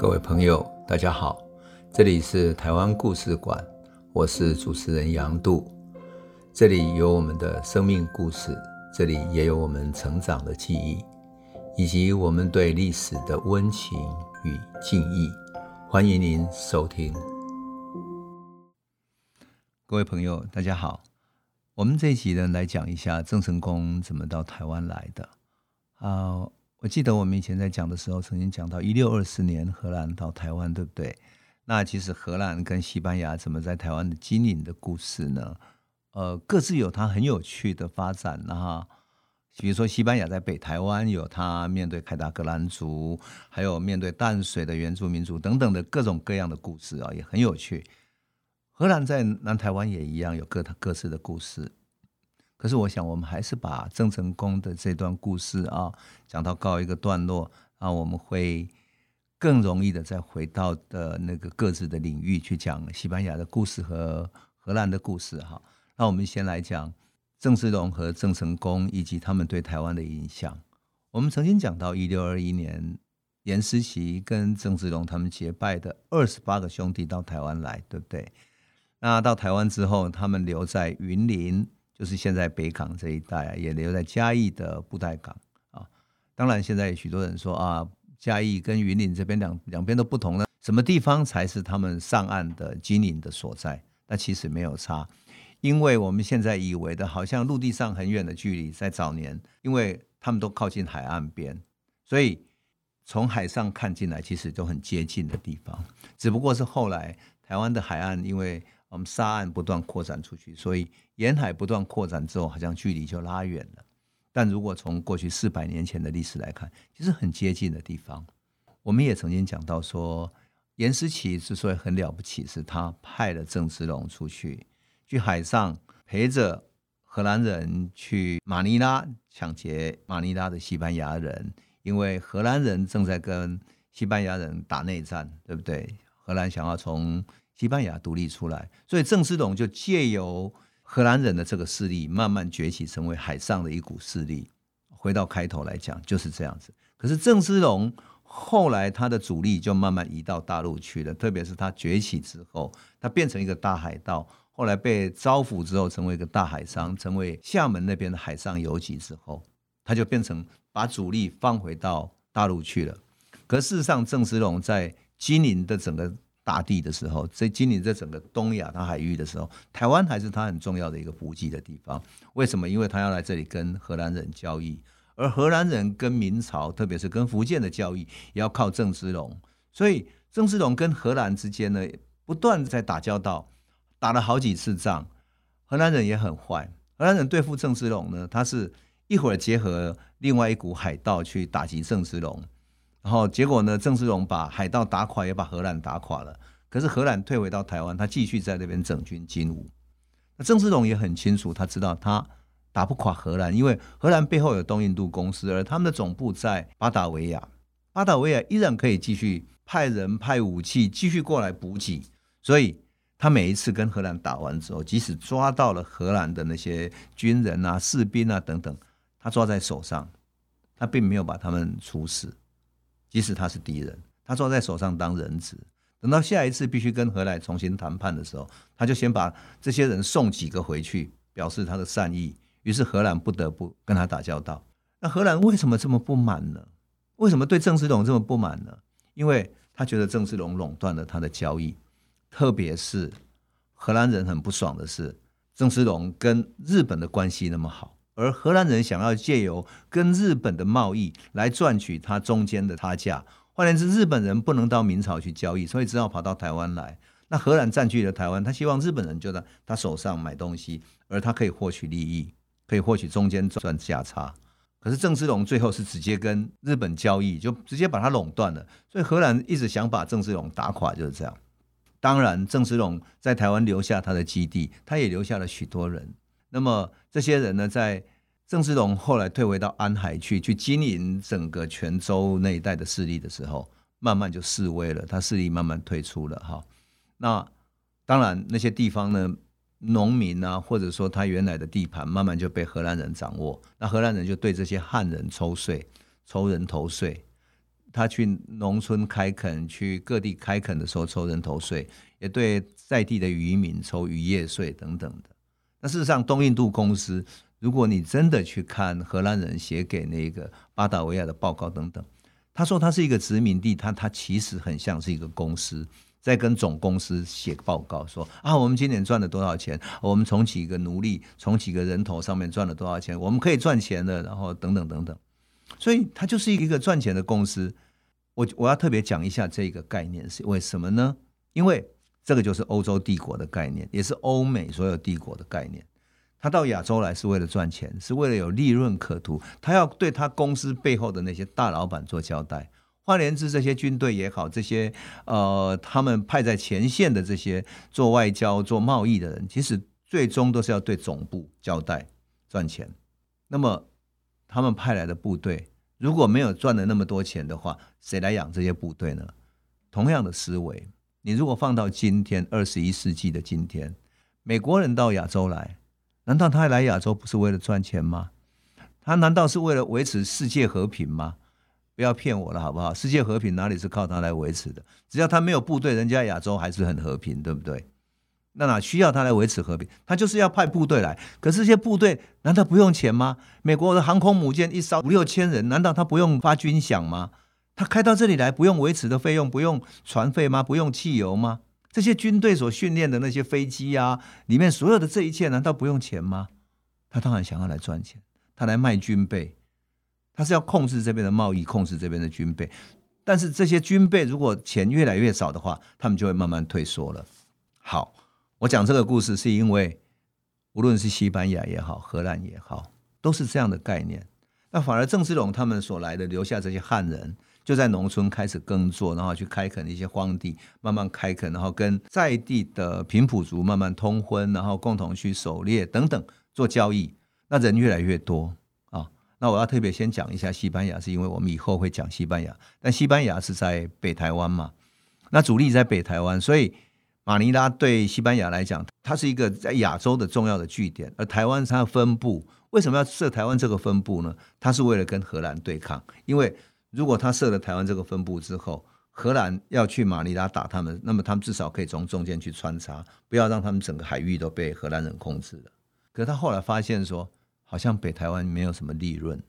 各位朋友，大家好，这里是台湾故事馆，我是主持人杨度，这里有我们的生命故事，这里也有我们成长的记忆，以及我们对历史的温情与敬意。欢迎您收听。各位朋友，大家好，我们这一集呢，来讲一下郑成功怎么到台湾来的啊。我记得我们以前在讲的时候，曾经讲到一六二四年荷兰到台湾，对不对？那其实荷兰跟西班牙怎么在台湾的经营的故事呢？呃，各自有它很有趣的发展哈。比如说西班牙在北台湾有它面对凯达格兰族，还有面对淡水的原住民族等等的各种各样的故事啊，也很有趣。荷兰在南台湾也一样有各各自的故事。可是我想，我们还是把郑成功的这段故事啊讲到告一个段落啊，我们会更容易的再回到的那个各自的领域去讲西班牙的故事和荷兰的故事哈。那我们先来讲郑芝龙和郑成功以及他们对台湾的影响。我们曾经讲到一六二一年，严思齐跟郑芝龙他们结拜的二十八个兄弟到台湾来，对不对？那到台湾之后，他们留在云林。就是现在北港这一带，也留在嘉义的布袋港啊。当然，现在许多人说啊，嘉义跟云林这边两两边都不同了，什么地方才是他们上岸的经营的所在？那其实没有差，因为我们现在以为的，好像陆地上很远的距离，在早年，因为他们都靠近海岸边，所以从海上看进来，其实都很接近的地方。只不过是后来台湾的海岸，因为我们沙岸不断扩展出去，所以沿海不断扩展之后，好像距离就拉远了。但如果从过去四百年前的历史来看，其实很接近的地方。我们也曾经讲到说，严思齐之所以很了不起，是他派了郑芝龙出去，去海上陪着荷兰人去马尼拉抢劫马尼拉的西班牙人，因为荷兰人正在跟西班牙人打内战，对不对？荷兰想要从西班牙独立出来，所以郑芝龙就借由荷兰人的这个势力，慢慢崛起，成为海上的一股势力。回到开头来讲，就是这样子。可是郑芝龙后来他的主力就慢慢移到大陆去了，特别是他崛起之后，他变成一个大海盗，后来被招抚之后，成为一个大海商，成为厦门那边的海上游击之后，他就变成把主力放回到大陆去了。可事实上，郑芝龙在经营的整个大地的时候，在经营这整个东亚它海域的时候，台湾还是它很重要的一个补给的地方。为什么？因为他要来这里跟荷兰人交易，而荷兰人跟明朝，特别是跟福建的交易，也要靠郑芝龙。所以郑芝龙跟荷兰之间呢，不断在打交道，打了好几次仗。荷兰人也很坏，荷兰人对付郑芝龙呢，他是一会儿结合另外一股海盗去打击郑芝龙。然后结果呢？郑芝龙把海盗打垮，也把荷兰打垮了。可是荷兰退回到台湾，他继续在那边整军经武。那郑芝龙也很清楚，他知道他打不垮荷兰，因为荷兰背后有东印度公司，而他们的总部在巴达维亚。巴达维亚依然可以继续派人派武器继续过来补给。所以他每一次跟荷兰打完之后，即使抓到了荷兰的那些军人啊、士兵啊等等，他抓在手上，他并没有把他们处死。即使他是敌人，他抓在手上当人质，等到下一次必须跟荷兰重新谈判的时候，他就先把这些人送几个回去，表示他的善意。于是荷兰不得不跟他打交道。那荷兰为什么这么不满呢？为什么对郑芝龙这么不满呢？因为他觉得郑芝龙垄断了他的交易，特别是荷兰人很不爽的是，郑芝龙跟日本的关系那么好。而荷兰人想要借由跟日本的贸易来赚取他中间的差价，换言之，日本人不能到明朝去交易，所以只好跑到台湾来。那荷兰占据了台湾，他希望日本人就在他手上买东西，而他可以获取利益，可以获取中间赚价差。可是郑芝龙最后是直接跟日本交易，就直接把他垄断了。所以荷兰一直想把郑芝龙打垮，就是这样。当然，郑芝龙在台湾留下他的基地，他也留下了许多人。那么这些人呢，在郑芝龙后来退回到安海去，去经营整个泉州那一带的势力的时候，慢慢就式微了，他势力慢慢退出了哈。那当然，那些地方呢，农民啊，或者说他原来的地盘，慢慢就被荷兰人掌握。那荷兰人就对这些汉人抽税，抽人头税。他去农村开垦，去各地开垦的时候抽人头税，也对在地的渔民抽渔业税等等的。那事实上，东印度公司，如果你真的去看荷兰人写给那个巴达维亚的报告等等，他说他是一个殖民地，他他其实很像是一个公司。在跟总公司写报告说啊，我们今年赚了多少钱？我们从几个奴隶，从几个人头上面赚了多少钱？我们可以赚钱了，然后等等等等。所以它就是一个赚钱的公司。我我要特别讲一下这个概念是为什么呢？因为这个就是欧洲帝国的概念，也是欧美所有帝国的概念。他到亚洲来是为了赚钱，是为了有利润可图。他要对他公司背后的那些大老板做交代。换言之，这些军队也好，这些呃，他们派在前线的这些做外交、做贸易的人，其实最终都是要对总部交代赚钱。那么，他们派来的部队如果没有赚了那么多钱的话，谁来养这些部队呢？同样的思维，你如果放到今天二十一世纪的今天，美国人到亚洲来，难道他来亚洲不是为了赚钱吗？他难道是为了维持世界和平吗？不要骗我了，好不好？世界和平哪里是靠他来维持的？只要他没有部队，人家亚洲还是很和平，对不对？那哪需要他来维持和平？他就是要派部队来。可是这些部队难道不用钱吗？美国的航空母舰一艘五六千人，难道他不用发军饷吗？他开到这里来不用维持的费用，不用船费吗？不用汽油吗？这些军队所训练的那些飞机啊，里面所有的这一切难道不用钱吗？他当然想要来赚钱，他来卖军备。他是要控制这边的贸易，控制这边的军备，但是这些军备如果钱越来越少的话，他们就会慢慢退缩了。好，我讲这个故事是因为，无论是西班牙也好，荷兰也好，都是这样的概念。那反而郑芝龙他们所来的留下这些汉人，就在农村开始耕作，然后去开垦一些荒地，慢慢开垦，然后跟在地的平埔族慢慢通婚，然后共同去狩猎等等做交易，那人越来越多啊。那我要特别先讲一下西班牙，是因为我们以后会讲西班牙。但西班牙是在北台湾嘛，那主力在北台湾，所以马尼拉对西班牙来讲，它是一个在亚洲的重要的据点。而台湾它的分部为什么要设台湾这个分部呢？它是为了跟荷兰对抗，因为如果他设了台湾这个分部之后，荷兰要去马尼拉打他们，那么他们至少可以从中间去穿插，不要让他们整个海域都被荷兰人控制了。可是他后来发现说。好像北台湾没有什么利润，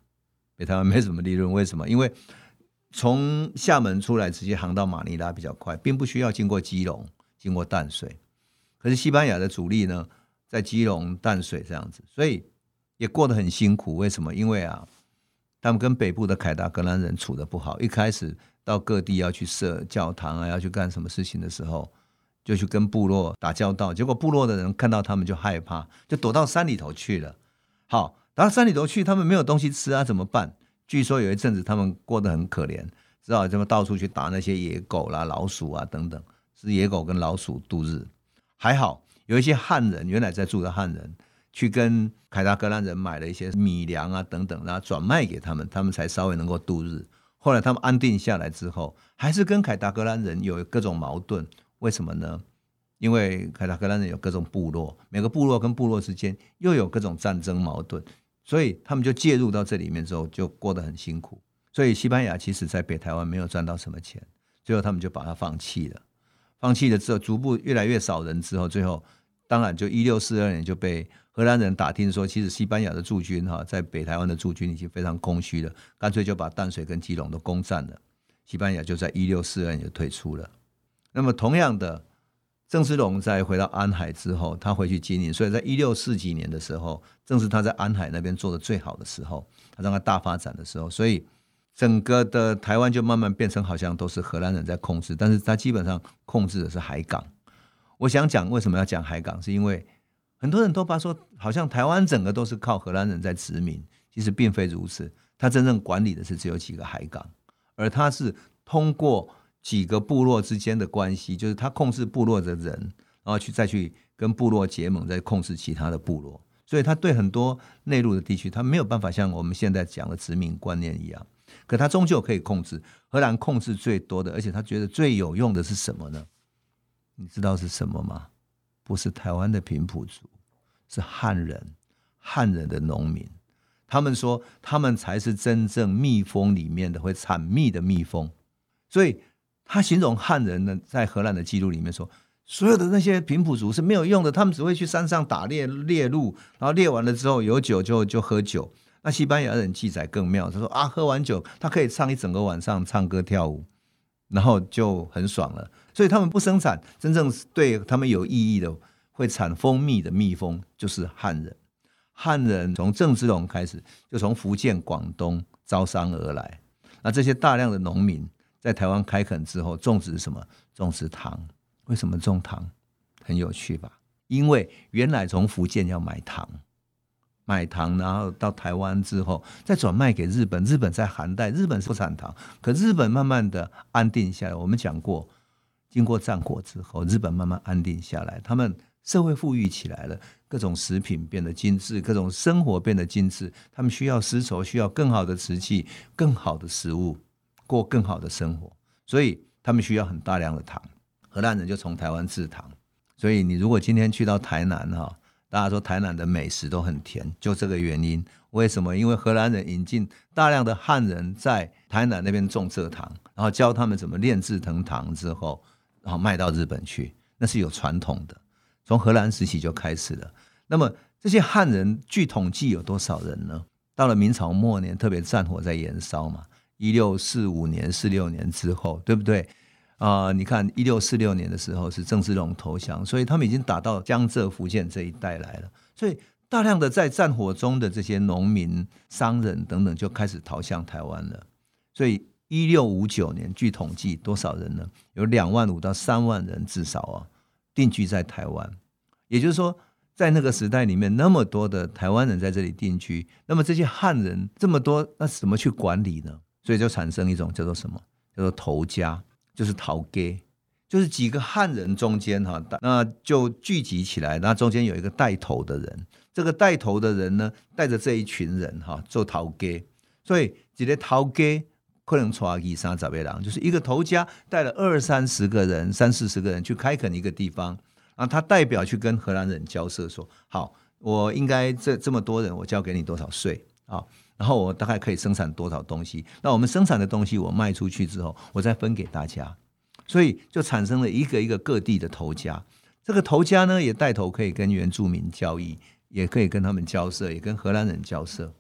北台湾没什么利润，为什么？因为从厦门出来直接航到马尼拉比较快，并不需要经过基隆、经过淡水。可是西班牙的主力呢，在基隆、淡水这样子，所以也过得很辛苦。为什么？因为啊，他们跟北部的凯达格兰人处的不好。一开始到各地要去设教堂啊，要去干什么事情的时候，就去跟部落打交道，结果部落的人看到他们就害怕，就躲到山里头去了。好，到山里头去，他们没有东西吃啊，怎么办？据说有一阵子他们过得很可怜，只好这么到处去打那些野狗啦、老鼠啊等等，是野狗跟老鼠度日。还好有一些汉人，原来在住的汉人，去跟凯达格兰人买了一些米粮啊等等，然后转卖给他们，他们才稍微能够度日。后来他们安定下来之后，还是跟凯达格兰人有各种矛盾，为什么呢？因为凯达格兰人有各种部落，每个部落跟部落之间又有各种战争矛盾，所以他们就介入到这里面之后，就过得很辛苦。所以西班牙其实在北台湾没有赚到什么钱，最后他们就把它放弃了。放弃了之后，逐步越来越少人之后，最后当然就一六四二年就被荷兰人打听说，其实西班牙的驻军哈在北台湾的驻军已经非常空虚了，干脆就把淡水跟基隆都攻占了。西班牙就在一六四二年就退出了。那么同样的。郑芝龙在回到安海之后，他回去经营，所以在一六四几年的时候，正是他在安海那边做的最好的时候，他让他大发展的时候，所以整个的台湾就慢慢变成好像都是荷兰人在控制，但是他基本上控制的是海港。我想讲为什么要讲海港，是因为很多人都把说好像台湾整个都是靠荷兰人在殖民，其实并非如此，他真正管理的是只有几个海港，而他是通过。几个部落之间的关系，就是他控制部落的人，然后去再去跟部落结盟，再控制其他的部落。所以他对很多内陆的地区，他没有办法像我们现在讲的殖民观念一样。可他终究可以控制。荷兰控制最多的，而且他觉得最有用的是什么呢？你知道是什么吗？不是台湾的平埔族，是汉人，汉人的农民。他们说，他们才是真正蜜蜂里面的会产蜜的蜜蜂。所以，他形容汉人呢，在荷兰的记录里面说，所有的那些平埔族是没有用的，他们只会去山上打猎猎鹿，然后猎完了之后有酒就就喝酒。那西班牙人记载更妙，他说啊，喝完酒他可以唱一整个晚上，唱歌跳舞，然后就很爽了。所以他们不生产真正对他们有意义的会产蜂蜜的蜜蜂，就是汉人。汉人从郑芝龙开始，就从福建、广东招商而来。那这些大量的农民在台湾开垦之后，种植什么？种植糖。为什么种糖？很有趣吧？因为原来从福建要买糖，买糖，然后到台湾之后再转卖给日本。日本在寒带，日本是不产糖，可日本慢慢的安定下来。我们讲过，经过战火之后，日本慢慢安定下来，他们。社会富裕起来了，各种食品变得精致，各种生活变得精致。他们需要丝绸，需要更好的瓷器，更好的食物，过更好的生活。所以他们需要很大量的糖。荷兰人就从台湾制糖。所以你如果今天去到台南哈，大家说台南的美食都很甜，就这个原因。为什么？因为荷兰人引进大量的汉人在台南那边种蔗糖，然后教他们怎么炼制成糖之后，然后卖到日本去，那是有传统的。从荷兰时期就开始了。那么这些汉人，据统计有多少人呢？到了明朝末年，特别战火在延烧嘛，一六四五年、四六年之后，对不对？啊、你看一六四六年的时候是郑芝龙投降，所以他们已经打到江浙、福建这一带来了。所以大量的在战火中的这些农民、商人等等就开始逃向台湾了。所以一六五九年，据统计多少人呢？有两万五到三万人至少啊。定居在台湾，也就是说，在那个时代里面，那么多的台湾人在这里定居，那么这些汉人这么多，那怎么去管理呢？所以就产生一种叫做什么？叫做头家，就是头家，就是几个汉人中间哈，那就聚集起来，那中间有一个带头的人，这个带头的人呢，带着这一群人哈，做头家，所以几个头家。可能抓二三十个人，就是一个头家带了二三十个人、三四十个人去开垦一个地方，然后他代表去跟荷兰人交涉，说：“好，我应该这这么多人，我交给你多少税啊？然后我大概可以生产多少东西？那我们生产的东西我卖出去之后，我再分给大家。所以就产生了一个一个各地的头家。这个头家呢，也带头可以跟原住民交易，也可以跟他们交涉，也跟荷兰人交涉。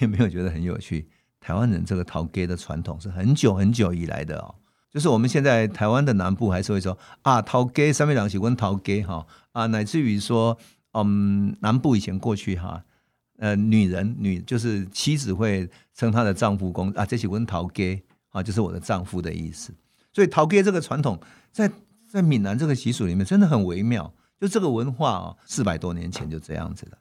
有没有觉得很有趣？”台湾人这个头家的传统是很久很久以来的哦，就是我们现在台湾的南部还是会说啊，头家上面两喜欢头家哈啊，乃至于说嗯，南部以前过去哈，呃，女人女就是妻子会称她的丈夫公啊，这喜欢头家啊，就是我的丈夫的意思。所以头家这个传统在在闽南这个习俗里面真的很微妙，就这个文化啊，四百多年前就这样子的。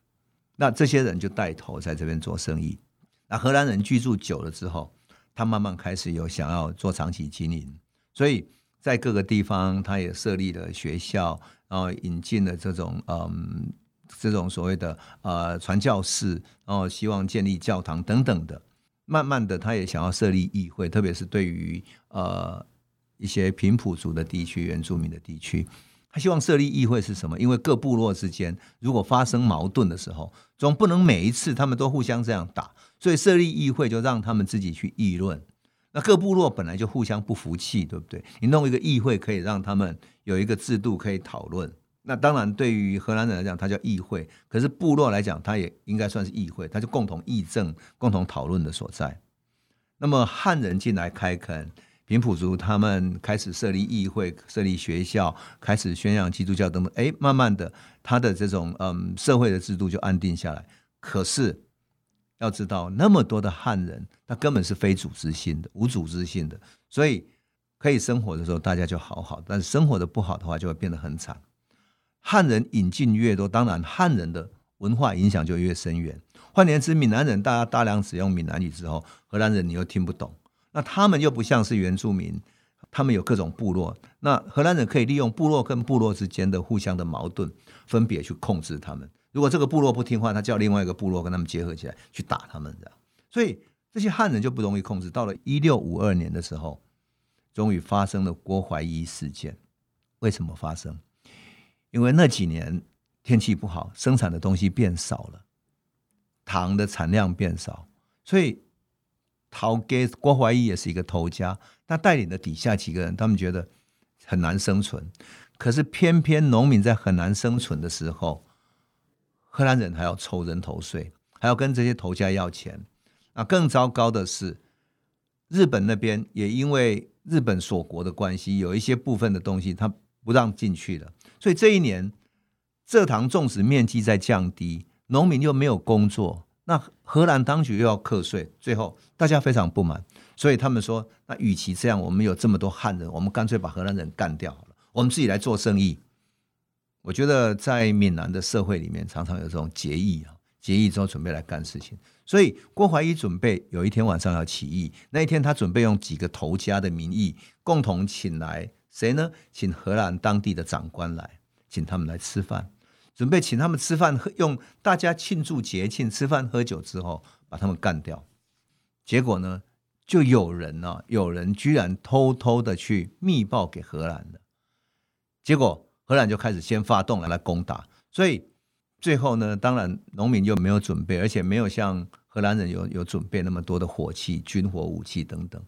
那这些人就带头在这边做生意。那荷兰人居住久了之后，他慢慢开始有想要做长期经营，所以在各个地方他也设立了学校，然后引进了这种嗯这种所谓的呃传教士，然后希望建立教堂等等的。慢慢的，他也想要设立议会，特别是对于呃一些平埔族的地区、原住民的地区。他希望设立议会是什么？因为各部落之间如果发生矛盾的时候，总不能每一次他们都互相这样打，所以设立议会就让他们自己去议论。那各部落本来就互相不服气，对不对？你弄一个议会可以让他们有一个制度可以讨论。那当然，对于荷兰人来讲，它叫议会；可是部落来讲，它也应该算是议会，它就共同议政、共同讨论的所在。那么汉人进来开垦。平埔族他们开始设立议会、设立学校，开始宣扬基督教等等。哎，慢慢的，他的这种嗯社会的制度就安定下来。可是要知道，那么多的汉人，他根本是非组织性的、无组织性的，所以可以生活的时候大家就好好，但是生活的不好的话，就会变得很惨。汉人引进越多，当然汉人的文化影响就越深远。换言之，闽南人大家大量使用闽南语之后，荷兰人你又听不懂。那他们又不像是原住民，他们有各种部落。那荷兰人可以利用部落跟部落之间的互相的矛盾，分别去控制他们。如果这个部落不听话，他叫另外一个部落跟他们结合起来去打他们，这样。所以这些汉人就不容易控制。到了一六五二年的时候，终于发生了郭怀一事件。为什么发生？因为那几年天气不好，生产的东西变少了。糖的产量变少，所以头家郭怀义也是一个头家，他带领的底下几个人，他们觉得很难生存。可是偏偏农民在很难生存的时候，荷兰人还要抽人头税，还要跟这些头家要钱。那更糟糕的是，日本那边也因为日本锁国的关系，有一些部分的东西他不让进去了。所以这一年，蔗糖种植面积在降低，农民又没有工作，那荷兰当局又要课税，最后大家非常不满。所以他们说，那与其这样，我们有这么多汉人，我们干脆把荷兰人干掉好了。我们自己来做生意，我觉得在闽南的社会里面，常常有这种结义啊，结义之后准备来干事情。所以郭怀义准备有一天晚上要起义，那一天他准备用几个头家的名义，共同请来谁呢？请荷兰当地的长官来，请他们来吃饭，准备请他们吃饭，用大家庆祝节庆，吃饭喝酒之后把他们干掉。结果呢，就有人呢、啊，有人居然偷偷的去密报给荷兰的。结果荷兰就开始先发动来来攻打，所以最后呢，当然农民又没有准备，而且没有像荷兰人有有准备那么多的火器、军火武器等等，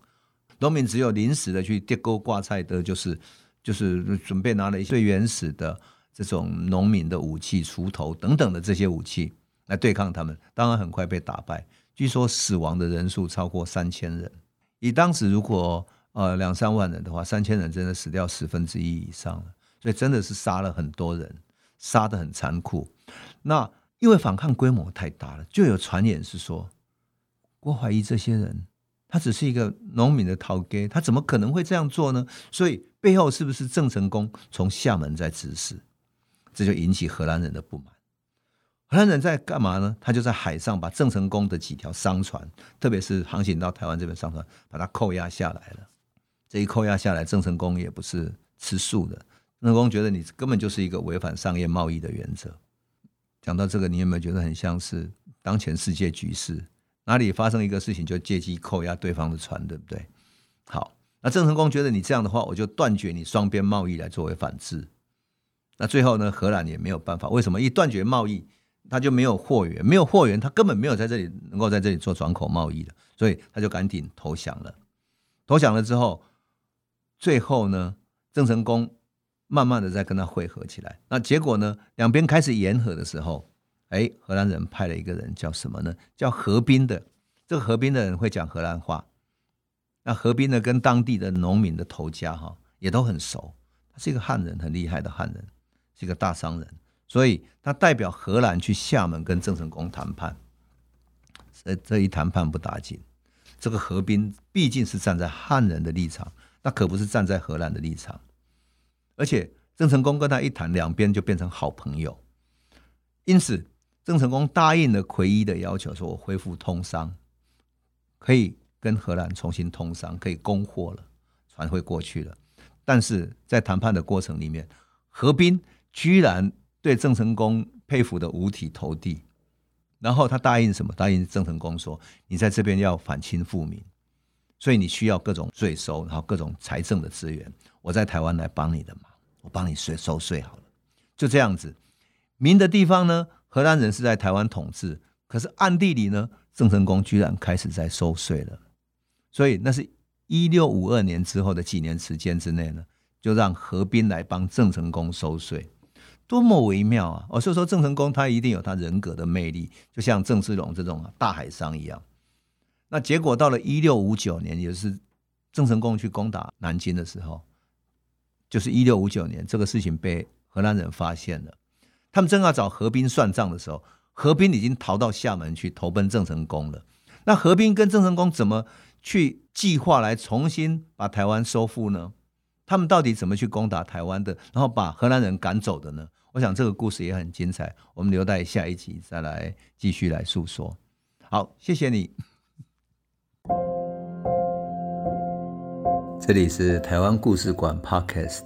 农民只有临时的去跌沟挂菜的，就是就是准备拿了一些最原始的这种农民的武器、锄头等等的这些武器来对抗他们，当然很快被打败，据说死亡的人数超过三千人，以当时如果呃两三万人的话，三千人真的死掉十分之一以上。所以真的是杀了很多人，杀得很残酷。那因为反抗规模太大了，就有传言是说，郭怀疑这些人，他只是一个农民的头家，他怎么可能会这样做呢？所以背后是不是郑成功从厦门在指使？这就引起荷兰人的不满。荷兰人在干嘛呢？他就在海上把郑成功的几条商船，特别是航行到台湾这边商船，把它扣押下来了。这一扣押下来，郑成功也不是吃素的。郑成功觉得你根本就是一个违反商业贸易的原则。讲到这个，你有没有觉得很像是当前世界局势？哪里发生一个事情就借机扣押对方的船，对不对？好，那郑成功觉得你这样的话，我就断绝你双边贸易来作为反制。那最后呢，荷兰也没有办法。为什么？一断绝贸易，他就没有货源，没有货源，他根本没有在这里能够在这里做转口贸易的，所以他就赶紧投降了。投降了之后，最后呢，郑成功。慢慢的再跟他会合起来，那结果呢？两边开始言和的时候，哎，荷兰人派了一个人叫什么呢？叫何斌的。这个何斌的人会讲荷兰话。那何斌呢，跟当地的农民的头家哈也都很熟。他是一个汉人，很厉害的汉人，是一个大商人。所以他代表荷兰去厦门跟郑成功谈判。这这一谈判不打紧，这个何斌毕竟是站在汉人的立场，那可不是站在荷兰的立场。而且郑成功跟他一谈，两边就变成好朋友。因此，郑成功答应了奎一的要求，说我恢复通商，可以跟荷兰重新通商，可以供货了，船会过去了。但是在谈判的过程里面，何斌居然对郑成功佩服得五体投地。然后他答应什么？答应郑成功说：“你在这边要反清复明。”所以你需要各种税收，然后各种财政的资源，我在台湾来帮你的忙，我帮你税收税好了，就这样子。明的地方呢，荷兰人是在台湾统治，可是暗地里呢，郑成功居然开始在收税了。所以那是一六五二年之后的几年时间之内呢，就让何斌来帮郑成功收税，多么微妙啊！哦，所以说郑成功他一定有他人格的魅力，就像郑芝龙这种大海商一样。那结果到了一六五九年，也是郑成功去攻打南京的时候，就是一六五九年，这个事情被荷兰人发现了。他们正要找何斌算账的时候，何斌已经逃到厦门去投奔郑成功了。那何斌跟郑成功怎么去计划来重新把台湾收复呢？他们到底怎么去攻打台湾的，然后把荷兰人赶走的呢？我想这个故事也很精彩，我们留待下一集再来继续来诉说。好，谢谢你。这里是台湾故事馆 Podcast，